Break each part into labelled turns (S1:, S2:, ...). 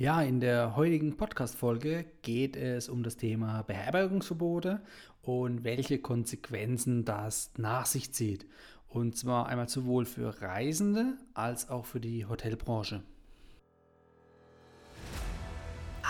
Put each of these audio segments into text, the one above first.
S1: Ja, in der heutigen Podcast-Folge geht es um das Thema Beherbergungsverbote und welche Konsequenzen das nach sich zieht. Und zwar einmal sowohl für Reisende als auch für die Hotelbranche.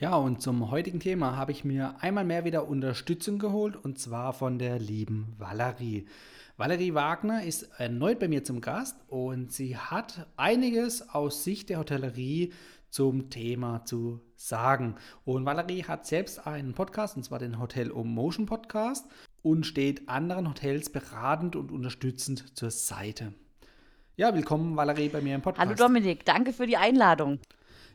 S1: Ja, und zum heutigen Thema habe ich mir einmal mehr wieder Unterstützung geholt und zwar von der lieben Valerie. Valerie Wagner ist erneut bei mir zum Gast und sie hat einiges aus Sicht der Hotellerie zum Thema zu sagen. Und Valerie hat selbst einen Podcast, und zwar den Hotel Um Motion Podcast, und steht anderen Hotels beratend und unterstützend zur Seite. Ja, willkommen Valerie bei mir im Podcast.
S2: Hallo Dominik, danke für die Einladung.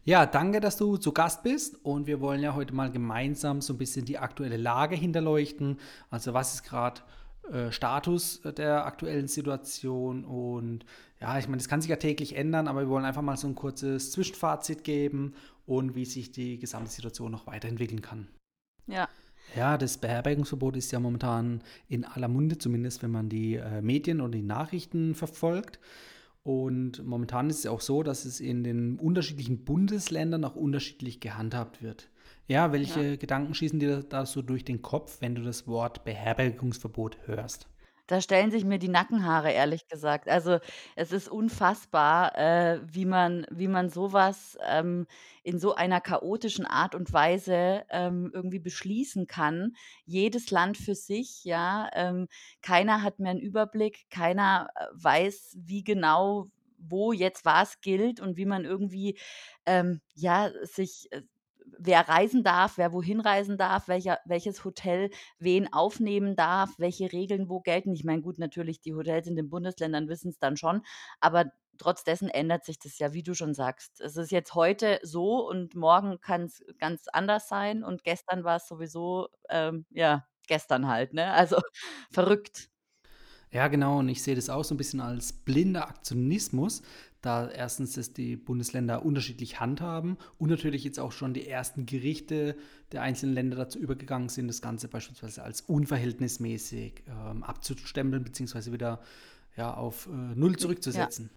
S1: Ja, danke, dass du zu Gast bist und wir wollen ja heute mal gemeinsam so ein bisschen die aktuelle Lage hinterleuchten. Also was ist gerade äh, Status der aktuellen Situation und ja, ich meine, das kann sich ja täglich ändern, aber wir wollen einfach mal so ein kurzes Zwischenfazit geben und wie sich die gesamte Situation noch weiterentwickeln kann.
S2: Ja.
S1: Ja, das Beherbergungsverbot ist ja momentan in aller Munde, zumindest wenn man die äh, Medien und die Nachrichten verfolgt. Und momentan ist es auch so, dass es in den unterschiedlichen Bundesländern auch unterschiedlich gehandhabt wird. Ja, welche ja. Gedanken schießen dir da so durch den Kopf, wenn du das Wort Beherbergungsverbot hörst?
S2: Da stellen sich mir die Nackenhaare, ehrlich gesagt. Also, es ist unfassbar, äh, wie man wie man sowas ähm, in so einer chaotischen Art und Weise, ähm, irgendwie beschließen kann. Jedes Land für sich, ja. Ähm, keiner hat mehr einen Überblick, keiner, äh, weiß, wie genau wo jetzt was gilt und wie man irgendwie, ähm, ja, sich, äh wer reisen darf, wer wohin reisen darf, welcher, welches Hotel wen aufnehmen darf, welche Regeln wo gelten. Ich meine, gut, natürlich, die Hotels in den Bundesländern wissen es dann schon, aber trotz dessen ändert sich das ja, wie du schon sagst. Es ist jetzt heute so und morgen kann es ganz anders sein und gestern war es sowieso, ähm, ja, gestern halt, ne? Also verrückt.
S1: Ja, genau. Und ich sehe das auch so ein bisschen als blinder Aktionismus, da erstens dass die Bundesländer unterschiedlich handhaben und natürlich jetzt auch schon die ersten Gerichte der einzelnen Länder dazu übergegangen sind, das Ganze beispielsweise als unverhältnismäßig ähm, abzustempeln, beziehungsweise wieder ja, auf äh, Null zurückzusetzen.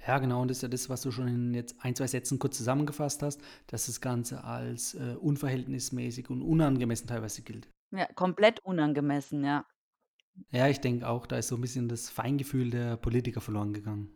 S1: Ja. ja. genau. Und das ist ja das, was du schon in jetzt ein, zwei Sätzen kurz zusammengefasst hast, dass das Ganze als äh, unverhältnismäßig und unangemessen teilweise gilt.
S2: Ja, komplett unangemessen, ja.
S1: Ja, ich denke auch, da ist so ein bisschen das Feingefühl der Politiker verloren gegangen.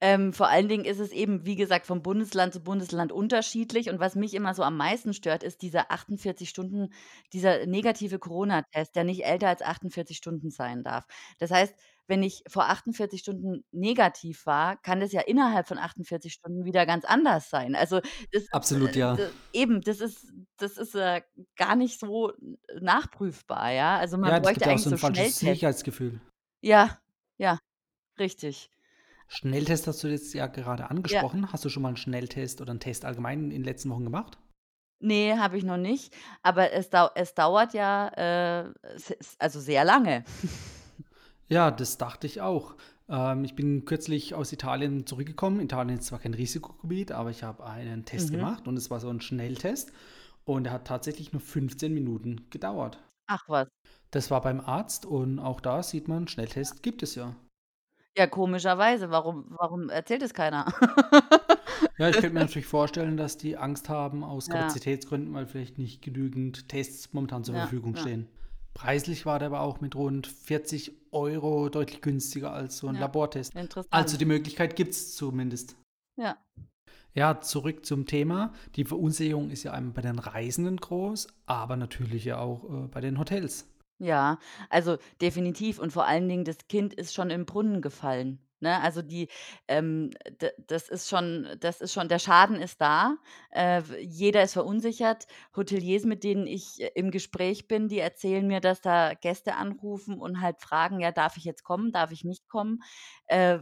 S2: Ähm, vor allen Dingen ist es eben, wie gesagt, vom Bundesland zu Bundesland unterschiedlich. Und was mich immer so am meisten stört, ist dieser 48 Stunden, dieser negative Corona-Test, der nicht älter als 48 Stunden sein darf. Das heißt, wenn ich vor 48 Stunden negativ war, kann das ja innerhalb von 48 Stunden wieder ganz anders sein. Also das,
S1: Absolut, äh, ja.
S2: d- eben, das ist, das ist äh, gar nicht so nachprüfbar, ja. Also man
S1: Ja, das
S2: bräuchte
S1: ja auch
S2: eigentlich
S1: so
S2: so
S1: ein falsches
S2: Schnelltests.
S1: Sicherheitsgefühl.
S2: Ja, ja, richtig.
S1: Schnelltest hast du jetzt ja gerade
S2: Ja.
S1: angesprochen. Hast du schon mal einen Schnelltest oder einen Test allgemein in den letzten Wochen gemacht?
S2: Nee, habe ich noch nicht, aber es dau es dauert ja, äh, also sehr lange.
S1: Ja, das dachte ich auch. Ähm, ich bin kürzlich aus Italien zurückgekommen. Italien ist zwar kein Risikogebiet, aber ich habe einen Test
S2: Mhm.
S1: gemacht und es war so ein Schnelltest und der hat tatsächlich nur 15 Minuten gedauert.
S2: Ach was.
S1: Das war beim Arzt und auch da sieht man, Schnelltest gibt es ja.
S2: Ja, komischerweise. Warum warum erzählt es keiner?
S1: Ja, ich könnte mir natürlich vorstellen, dass die Angst haben aus
S2: Ja.
S1: Kapazitätsgründen, weil vielleicht nicht genügend Tests momentan zur
S2: Ja,
S1: Verfügung
S2: ja.
S1: stehen. Preislich war der aber auch mit rund 40 Euro deutlich günstiger als so ein
S2: Ja,
S1: Labortest. Also
S2: interessant.
S1: die Möglichkeit gibt es zumindest.
S2: Ja.
S1: Ja, zurück zum Thema. Die Verunsicherung ist ja einmal bei den Reisenden groß, aber natürlich ja auch äh, bei den Hotels.
S2: Ja, also definitiv und vor allen Dingen, das Kind ist schon im Brunnen gefallen, ne? Also die ähm, das ist schon das ist schon der Schaden ist da. Äh, jeder ist verunsichert. Hoteliers, mit denen ich, äh, im Gespräch bin, die erzählen mir, dass da Gäste anrufen und halt fragen: „Ja, darf ich jetzt kommen? Darf ich nicht kommen?“ Äh,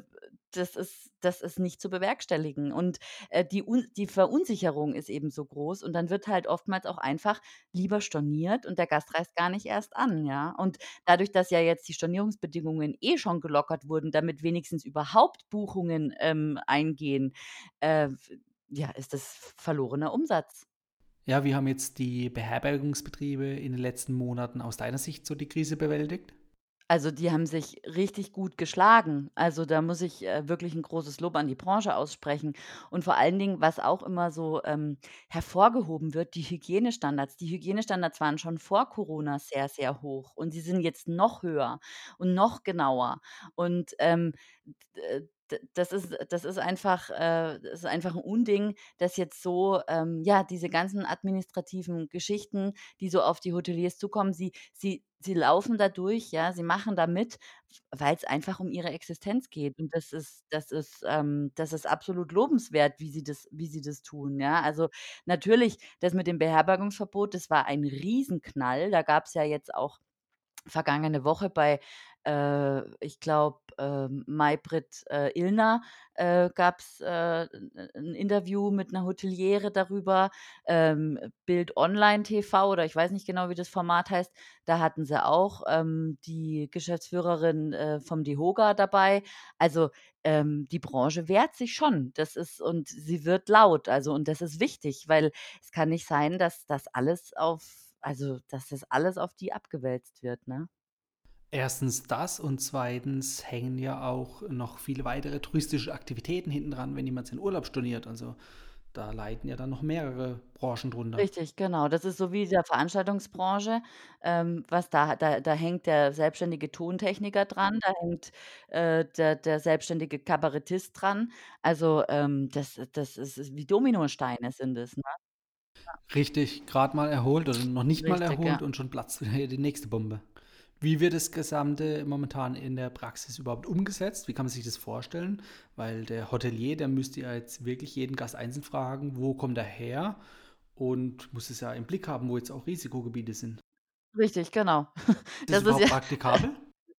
S2: das ist das ist nicht zu bewerkstelligen. Und, äh, die die Verunsicherung ist eben so groß und dann wird halt oftmals auch einfach lieber storniert und der Gast reist gar nicht erst an, ja? Und dadurch, dass ja jetzt die Stornierungsbedingungen eh schon gelockert wurden, damit wenigstens überhaupt Buchungen, ähm, eingehen, äh, ja, ist das verlorener Umsatz.
S1: Ja, wie haben jetzt die Beherbergungsbetriebe in den letzten Monaten aus deiner Sicht so die Krise bewältigt?
S2: Also, die haben sich richtig gut geschlagen. Also, da muss ich, äh, wirklich 'n großes Lob an die Branche aussprechen. Und vor allen Dingen, was auch immer so, ähm, hervorgehoben wird, die Hygienestandards. Die Hygienestandards waren schon vor Corona sehr, sehr hoch und sie sind jetzt noch höher und noch genauer. Und, ähm, d das ist das ist einfach äh, das ist einfach 'n Unding, dass jetzt so, ähm, ja, diese ganzen administrativen Geschichten, die so auf die Hoteliers zukommen, sie sie sie laufen da durch, ja, sie machen da mit, weil's einfach um ihre Existenz geht. Und das ist das ist ähm, das ist absolut lobenswert, wie sie das wie sie das tun, ja? Also, natürlich, das mit dem Beherbergungsverbot, das war ein Riesenknall. Da gab's ja jetzt auch vergangene Woche bei, ich glaube, ähm, Maybrit, äh, Illner, äh, gab's, äh, 'n 'n Interview mit 'ner Hoteliere darüber. Ähm, Bild Online TV oder ich weiß nicht genau, wie das Format heißt, da hatten sie auch, ähm, die Geschäftsführerin, äh, vom DEHOGA dabei. Also, ähm, die Branche wehrt sich schon. Das ist und sie wird laut. Also, und das ist wichtig, weil es kann nicht sein, dass das alles auf also, dass das alles auf die abgewälzt wird, ne?
S1: 1. das und 2. hängen ja auch noch viele weitere touristische Aktivitäten hinten dran, wenn jemand seinen Urlaub storniert. Also, da leiden ja dann noch mehrere Branchen drunter.
S2: Richtig, genau. Das ist so wie der Veranstaltungsbranche, ähm, was da da da hängt der selbstständige Tontechniker dran, da hängt, äh, der der selbstständige Kabarettist dran. Also, ähm, das das ist wie Dominosteine sind es, ne?
S1: Richtig, grad mal erholt oder noch nicht mal
S2: Richtig,
S1: erholt
S2: ja.
S1: und schon platzt die nächste Bombe. Wie wird das Gesamte momentan in der Praxis überhaupt umgesetzt? Wie kann man sich das vorstellen? Weil der Hotelier, der müsste ja jetzt wirklich jeden Gast einzeln fragen: „Wo kommt er her?“ Und muss es ja im Blick haben, wo jetzt auch Risikogebiete sind.
S2: Richtig, genau.
S1: Ist das
S2: Das ist
S1: überhaupt
S2: ja
S1: praktikabel?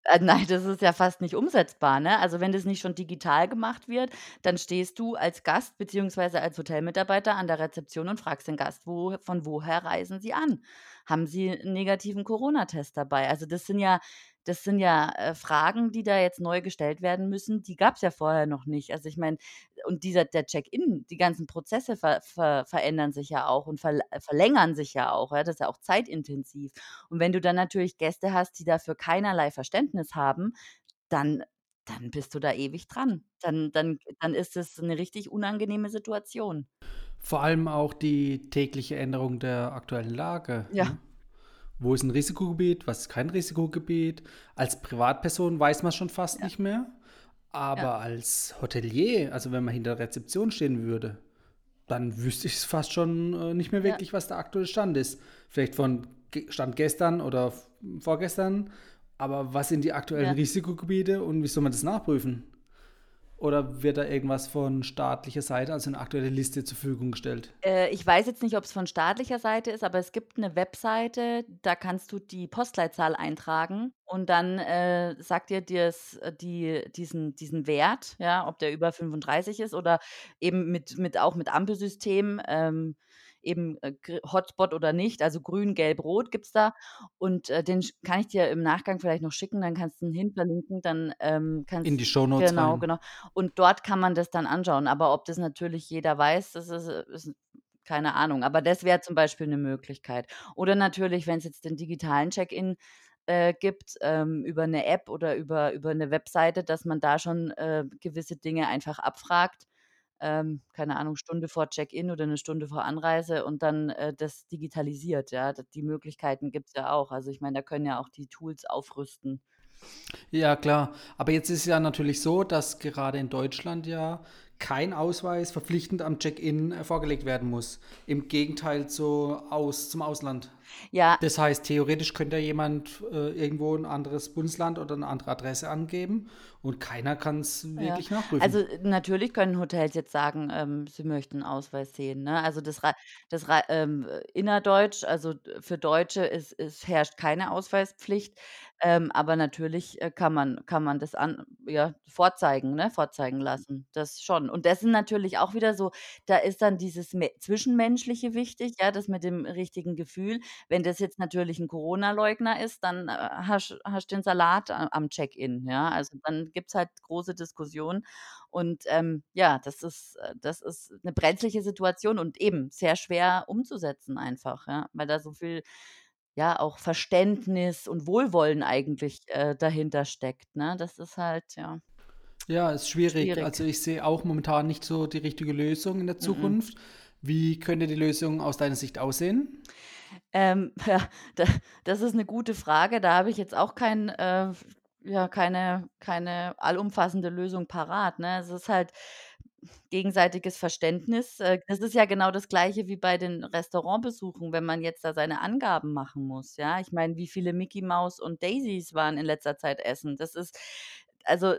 S2: Äh, nein, das ist ja fast nicht umsetzbar, ne? Also, wenn das nicht schon digital gemacht wird, dann stehst du als Gast beziehungsweise als Hotelmitarbeiter an der Rezeption und fragst den Gast: „Wo von woher reisen Sie an? Haben Sie 'n negativen Coronatest dabei?“ Also, das sind ja das sind ja, äh, Fragen, die da jetzt neu gestellt werden müssen, die gab's ja vorher noch nicht. Also, ich meine und dieser der Check-in, die ganzen Prozesse ver ver verändern sich ja auch und verl verlängern sich ja auch, ja? Das ist ja auch zeitintensiv. Und wenn du dann natürlich Gäste hast, die dafür keinerlei Verständnis haben, dann dann bist du da ewig dran. Dann dann dann ist es 'ne richtig unangenehme Situation.
S1: Vor allem auch die tägliche Änderung der aktuellen Lage,
S2: Ja.
S1: ne? Wo ist 'n Risikogebiet, was ist kein Risikogebiet? Als Privatperson weiß man's schon fast
S2: Ja.
S1: nicht mehr,
S2: Ja.
S1: aber als Hotelier, also, wenn man hinter der Rezeption stehen würde, dann wüsste ich's fast schon, äh, nicht mehr
S2: Ja.
S1: wirklich, was der aktuelle Stand ist. Vielleicht von Stand gestern oder vorgestern, aber was sind die aktuellen
S2: Ja.
S1: Risikogebiete und wie soll man das nachprüfen? Oder wird da irgendwas von staatlicher Seite, also 'ne aktuelle Liste zur Verfügung gestellt?
S2: Äh, ich weiß jetzt nicht, ob's von staatlicher Seite ist, aber es gibt 'ne Webseite, da kannst du die Postleitzahl eintragen und dann, äh, sagt dir das die diesen diesen Wert, ja, ob der über 35 ist oder eben mit mit auch mit Ampelsystem, ähm, eben, äh, Hotspot oder nicht, also grün, gelb, rot gibt's da. Und, äh, den kann ich dir im Nachgang vielleicht noch schicken, dann kannst du 'n hin verlinken, dann, ähm,
S1: In
S2: kannst
S1: die Shownotes
S2: genau,
S1: rein.
S2: genau. Und dort kann man das dann anschauen. Aber ob das natürlich jeder weiß, das ist ist keine Ahnung. Aber das wäre zum Beispiel 'ne Möglichkeit. Oder natürlich, wenn's jetzt den digitalen Check-in, äh, gibt, ähm, über 'ne App oder über über 'ne Webseite, dass man da schon, äh, gewisse Dinge einfach abfragt. Ähm, keine Ahnung, Stunde vor Check-in oder 'ne Stunde vor Anreise und dann, äh, das digitalisiert, ja? Die Möglichkeiten gibt's ja auch. Also, ich meine, da können ja auch die Tools aufrüsten.
S1: Ja, klar. Aber jetzt ist ja natürlich so, dass gerade in Deutschland ja kein Ausweis verpflichtend am Check-in äh, vorgelegt werden muss. Im Gegenteil zu aus, zum Ausland.
S2: Ja,
S1: Das heißt, theoretisch könnte ja jemand äh, irgendwo ein anderes Bundesland oder eine andere Adresse angeben und keiner kann es
S2: ja.
S1: wirklich nachprüfen.
S2: Also, natürlich können Hotels jetzt sagen, ähm, sie möchten 'n Ausweis sehen, ne? Also, das das ähm, äh, innerdeutsch, also, für Deutsche ist es herrscht keine Ausweispflicht, ähm, aber natürlich, äh, kann man kann man das an ja, vorzeigen, ne, vorzeigen lassen, das schon. Und das sind natürlich auch wieder so da ist dann dieses Me Zwischenmenschliche wichtig, ja, das mit dem richtigen Gefühl. Wenn das jetzt natürlich 'n Corona-Leugner ist, dann, äh, hast hast den Salat a am Check-in, ja? Also, dann gibt's halt große Diskussionen und, ähm, ja, das ist äh, das ist 'ne brenzliche Situation und eben sehr schwer umzusetzen einfach, ja, weil da so viel, ja, auch Verständnis und Wohlwollen eigentlich, äh, dahinter steckt, ne? Das ist halt, ja,
S1: Ja, ist schwierig.
S2: schwierig.
S1: Also ich sehe auch momentan nicht so die richtige Lösung in der
S2: Mm-mm.
S1: Zukunft. Wie könnte die Lösung aus deiner Sicht aussehen?
S2: Ähm, ja, da das ist 'ne gute Frage. Da habe ich jetzt auch kein, äh ja, keine keine allumfassende Lösung parat, ne? Es ist halt gegenseitiges Verständnis. Äh, das ist ja genau das Gleiche wie bei den Restaurantbesuchen, wenn man jetzt da seine Angaben machen muss, ja? Ich meine, wie viele Micky Maus und Daisys waren in letzter Zeit essen? Das ist also,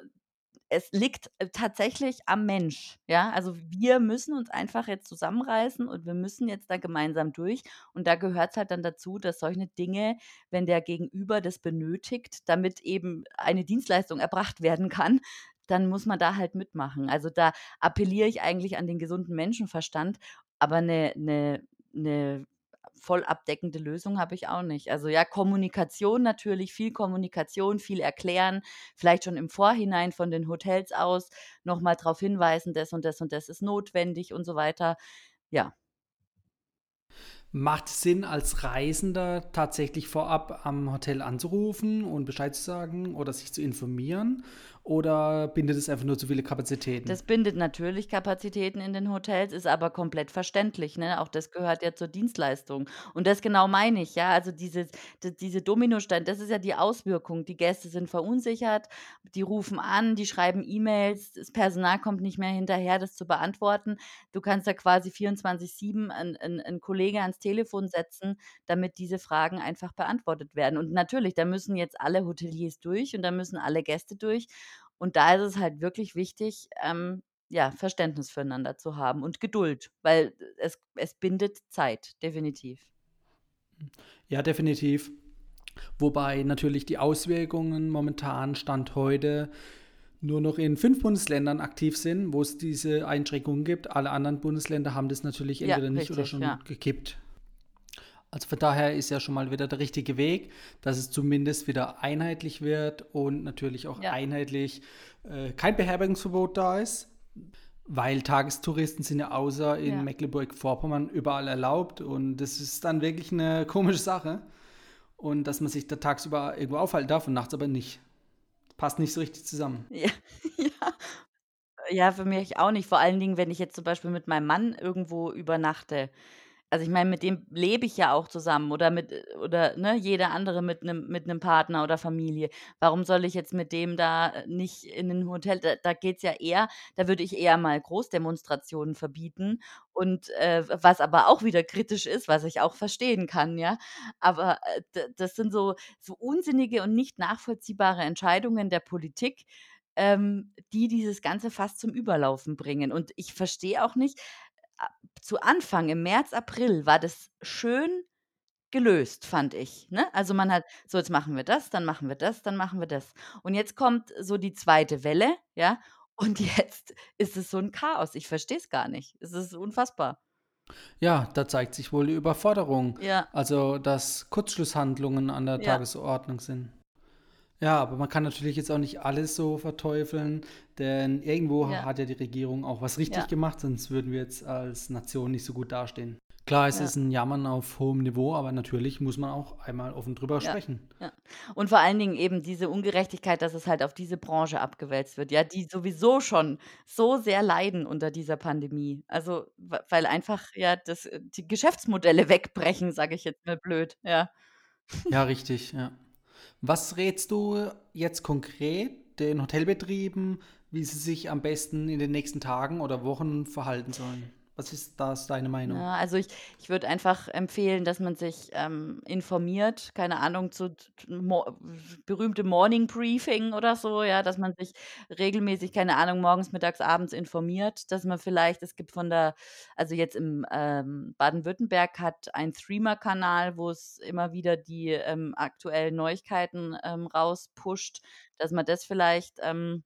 S2: es liegt, äh, tatsächlich am Mensch, ja? Also, wir müssen uns einfach jetzt zusammenreißen und wir müssen jetzt da gemeinsam durch. Und da gehört's halt dann dazu, dass solche Dinge, wenn der Gegenüber das benötigt, damit eben eine Dienstleistung erbracht werden kann, dann muss man da halt mitmachen. Also, da appelliere ich eigentlich an den gesunden Menschenverstand, aber 'ne 'ne 'ne voll abdeckende Lösung habe ich auch nicht. Also, ja, Kommunikation natürlich, viel Kommunikation, viel erklären, vielleicht schon im Vorhinein von den Hotels aus noch mal drauf hinweisen, das und das und das ist notwendig und so weiter. Ja.
S1: Macht's Sinn, als Reisender tatsächlich vorab am Hotel anzurufen und Bescheid zu sagen oder sich zu informieren? Oder bindet es einfach nur zu viele Kapazitäten?
S2: Das bindet natürlich Kapazitäten in den Hotels, ist aber komplett verständlich, ne? Auch das gehört ja zur Dienstleistung. Und das genau meine ich, ja. Also, dieses d diese Dominostein, das ist ja die Auswirkung. Die Gäste sind verunsichert, die rufen an, die schreiben E-Mails, das Personal kommt nicht mehr hinterher, das zu beantworten. Du kannst ja quasi 24/7 'n 'n 'n Kollege ans Telefon setzen, damit diese Fragen einfach beantwortet werden. Und natürlich, da müssen jetzt alle Hoteliers durch und da müssen alle Gäste durch. Und da ist es halt wirklich wichtig, ähm, ja, Verständnis füreinander zu haben und Geduld, weil es es bindet Zeit, definitiv.
S1: Ja, definitiv. Wobei natürlich die Auswirkungen momentan Stand heute nur noch in 5 Bundesländern aktiv sind, wo es diese Einschränkungen gibt. Alle anderen Bundesländer haben das natürlich
S2: Ja,
S1: entweder nicht oder
S2: richtig,
S1: schon
S2: ja.
S1: gekippt. Also von daher ist ja schon mal wieder der richtige Weg, dass es zumindest wieder einheitlich wird und natürlich auch
S2: Ja.
S1: einheitlich äh, kein Beherbergungsverbot da ist, weil Tagestouristen sind ja außer in
S2: Ja.
S1: Mecklenburg-Vorpommern überall erlaubt und das ist dann wirklich eine komische Sache. Und dass man sich da tagsüber irgendwo aufhalten darf und nachts aber nicht. Passt nicht so richtig zusammen.
S2: Ja, ja. Ja, für mich auch nicht. Vor allen Dingen, wenn ich jetzt zum Beispiel mit meinem Mann irgendwo übernachte. Also, ich meine, mit dem lebe ich ja auch zusammen oder mit äh, oder, ne, jeder andere mit 'nem mit 'nem Partner oder Familie. Warum soll ich jetzt mit dem da, äh, nicht in 'nen Hotel da da geht's ja eher da würde ich eher mal Großdemonstrationen verbieten und, äh, was aber auch wieder kritisch ist, was ich auch verstehen kann, ja. Aber, äh, das sind so so unsinnige und nicht nachvollziehbare Entscheidungen der Politik, ähm, die dieses Ganze fast zum Überlaufen bringen. Und ich verstehe auch nicht zu Anfang im März, April war das schön gelöst, fand ich, ne? Also, man hat: „So, jetzt machen wir das, dann machen wir das, dann machen wir das.“ Und jetzt kommt so die zweite Welle, ja, und jetzt ist es so 'n Chaos. Ich verstehe es gar nicht. Es ist unfassbar.
S1: Ja, da zeigt sich wohl die Überforderung.
S2: Ja.
S1: Also, dass Kurzschlusshandlungen an der
S2: Ja.
S1: Tagesordnung sind. Ja, aber man kann natürlich jetzt auch nicht alles so verteufeln, denn irgendwo
S2: Ja.
S1: hat ja die Regierung auch was richtig
S2: Ja.
S1: gemacht, sonst würden wir jetzt als Nation nicht so gut dastehen. Klar, es
S2: Ja.
S1: ist 'n Jammern auf hohem Niveau, aber natürlich muss man auch einmal offen drüber sprechen.
S2: Und vor allen Dingen eben diese Ungerechtigkeit, dass es halt auf diese Branche abgewälzt wird, ja, die sowieso schon so sehr leiden unter dieser Pandemie. Also, weil einfach, ja, das äh, die Geschäftsmodelle wegbrechen, sage ich jetzt mal blöd, ja.
S1: Ja, richtig, ja. Was rätst du jetzt konkret den Hotelbetrieben, wie sie sich am besten in den nächsten Tagen oder Wochen verhalten sollen. Was ist da deine Meinung?
S2: Ja, also ich, ich würde einfach empfehlen, dass man sich ähm, informiert, keine Ahnung, zu mo berühmte Morning Briefing oder so, ja, dass man sich regelmäßig, keine Ahnung, morgens, mittags, abends informiert, dass man vielleicht, es gibt von der, also jetzt im ähm, Baden-Württemberg hat ein Streamer-Kanal, wo es immer wieder die ähm, aktuellen Neuigkeiten ähm, rauspusht, dass man das vielleicht ähm,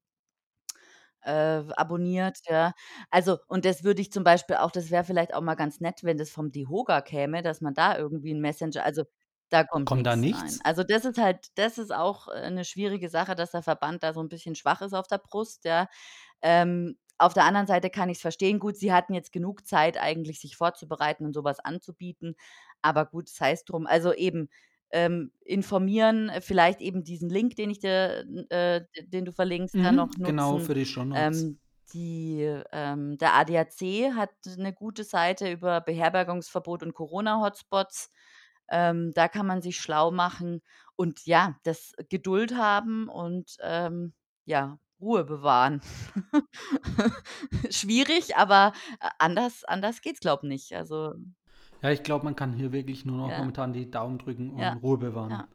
S2: äh, abonniert, ja. Also und das würde ich zum Beispiel auch das wäre vielleicht auch mal ganz nett, wenn das vom DeHoga käme, dass man da irgendwie 'n Messenger also, da kommt
S1: Kommt da
S2: nix, nein.
S1: nichts?
S2: Also, das ist halt das ist auch, äh, 'ne schwierige Sache, dass der Verband da so 'n bisschen schwach ist auf der Brust, ja. Ähm, auf der anderen Seite kann ich's verstehen. Gut, sie hatten jetzt genug Zeit eigentlich, sich vorzubereiten und so was anzubieten, aber gut, sei's drum. Also, eben, ähm, informieren, äh, vielleicht eben diesen Link, den ich dir äh, den du verlinkst, dann
S1: Mhm,
S2: noch
S1: genau,
S2: nutzen.
S1: für die Shownotes.
S2: Ähm, die ähm, der ADAC hat 'ne gute Seite über Beherbergungsverbot und Corona-Hotspots. Ähm, da kann man sich schlau machen und ja, das Geduld haben und, ähm, ja, Ruhe bewahren. Schwierig, aber a anders anders geht's, glaube nicht. Also
S1: Ja, ich glaube, man kann hier wirklich nur noch
S2: Ja.
S1: momentan die Daumen drücken und
S2: Ja,
S1: Ruhe bewahren.
S2: ja.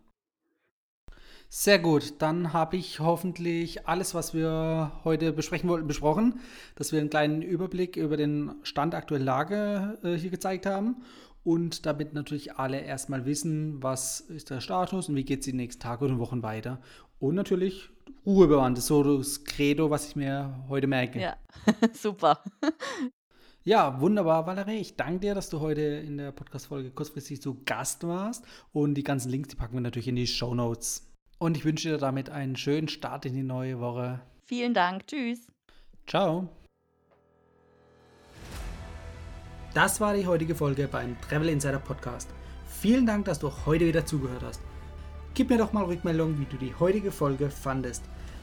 S1: Sehr gut, dann habe ich hoffentlich alles, was wir heute besprechen wollten, besprochen, dass wir einen kleinen Überblick über den Stand aktuellen Lage äh, hier gezeigt haben und damit natürlich alle erstmal wissen, was ist der Status und wie geht es die nächsten Tage und Wochen weiter. Und natürlich Ruhe bewahren, das ist so das Credo, was ich mir heute merke.
S2: Ja, super.
S1: Ja, wunderbar, Valerie. Ich danke dir, dass du heute in der Podcast-Folge kurzfristig zu Gast warst. Und die ganzen Links, die packen wir natürlich in die Show Notes. Und ich wünsche dir damit einen schönen Start in die neue Woche.
S2: Vielen Dank. Tschüss.
S1: Ciao. Das war die heutige Folge beim Travel Insider Podcast. Vielen Dank, dass du heute wieder zugehört hast. Gib mir doch mal Rückmeldung, wie du die heutige Folge fandest.